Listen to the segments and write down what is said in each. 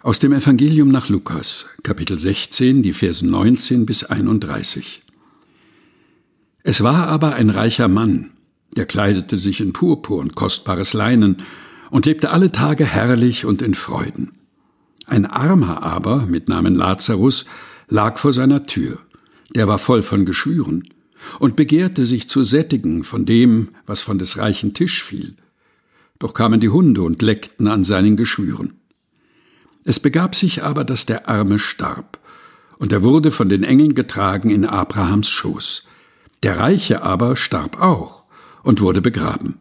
Aus dem Evangelium nach Lukas, Kapitel 16, die Verse 19 bis 31. Es war aber ein reicher Mann, der kleidete sich in Purpur und kostbares Leinen und lebte alle Tage herrlich und in Freuden. Ein Armer aber, mit Namen Lazarus, lag vor seiner Tür. Der war voll von Geschwüren und begehrte sich zu sättigen von dem, was von des reichen Tisch fiel. Doch kamen die Hunde und leckten an seinen Geschwüren. Es begab sich aber, dass der Arme starb, und er wurde von den Engeln getragen in Abrahams Schoß. Der Reiche aber starb auch und wurde begraben.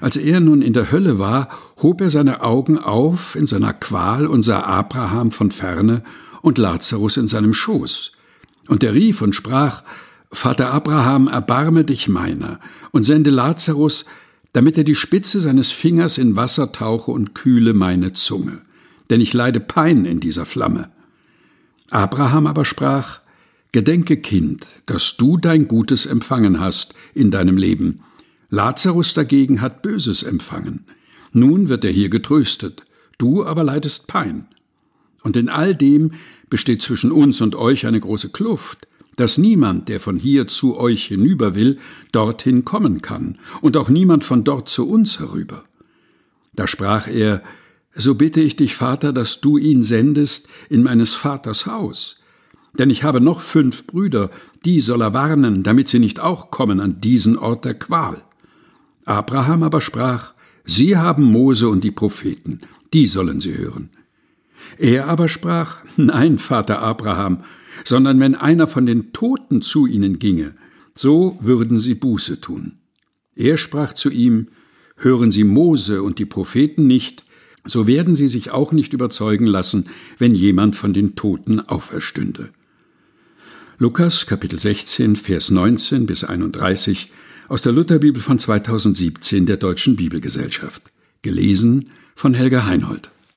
Als er nun in der Hölle war, hob er seine Augen auf in seiner Qual und sah Abraham von ferne und Lazarus in seinem Schoß. Und er rief und sprach, Vater Abraham, erbarme dich meiner und sende Lazarus, damit er die Spitze seines Fingers in Wasser tauche und kühle meine Zunge denn ich leide Pein in dieser Flamme. Abraham aber sprach, Gedenke, Kind, dass du dein Gutes empfangen hast in deinem Leben. Lazarus dagegen hat Böses empfangen. Nun wird er hier getröstet, du aber leidest Pein. Und in all dem besteht zwischen uns und euch eine große Kluft, dass niemand, der von hier zu euch hinüber will, dorthin kommen kann, und auch niemand von dort zu uns herüber. Da sprach er, so bitte ich dich, Vater, dass du ihn sendest in meines Vaters Haus. Denn ich habe noch fünf Brüder, die soll er warnen, damit sie nicht auch kommen an diesen Ort der Qual. Abraham aber sprach, Sie haben Mose und die Propheten, die sollen sie hören. Er aber sprach, Nein, Vater Abraham, sondern wenn einer von den Toten zu ihnen ginge, so würden sie Buße tun. Er sprach zu ihm, Hören Sie Mose und die Propheten nicht, so werden sie sich auch nicht überzeugen lassen, wenn jemand von den Toten auferstünde. Lukas Kapitel 16 Vers 19 bis 31 aus der Lutherbibel von 2017 der Deutschen Bibelgesellschaft. Gelesen von Helga Heinhold.